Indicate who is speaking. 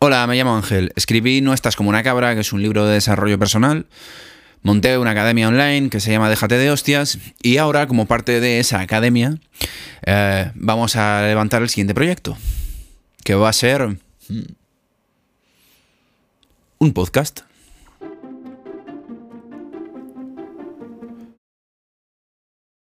Speaker 1: Hola, me llamo Ángel. Escribí No estás como una cabra, que es un libro de desarrollo personal. Monté una academia online que se llama Déjate de hostias y ahora, como parte de esa academia, eh, vamos a levantar el siguiente proyecto, que va a ser un podcast.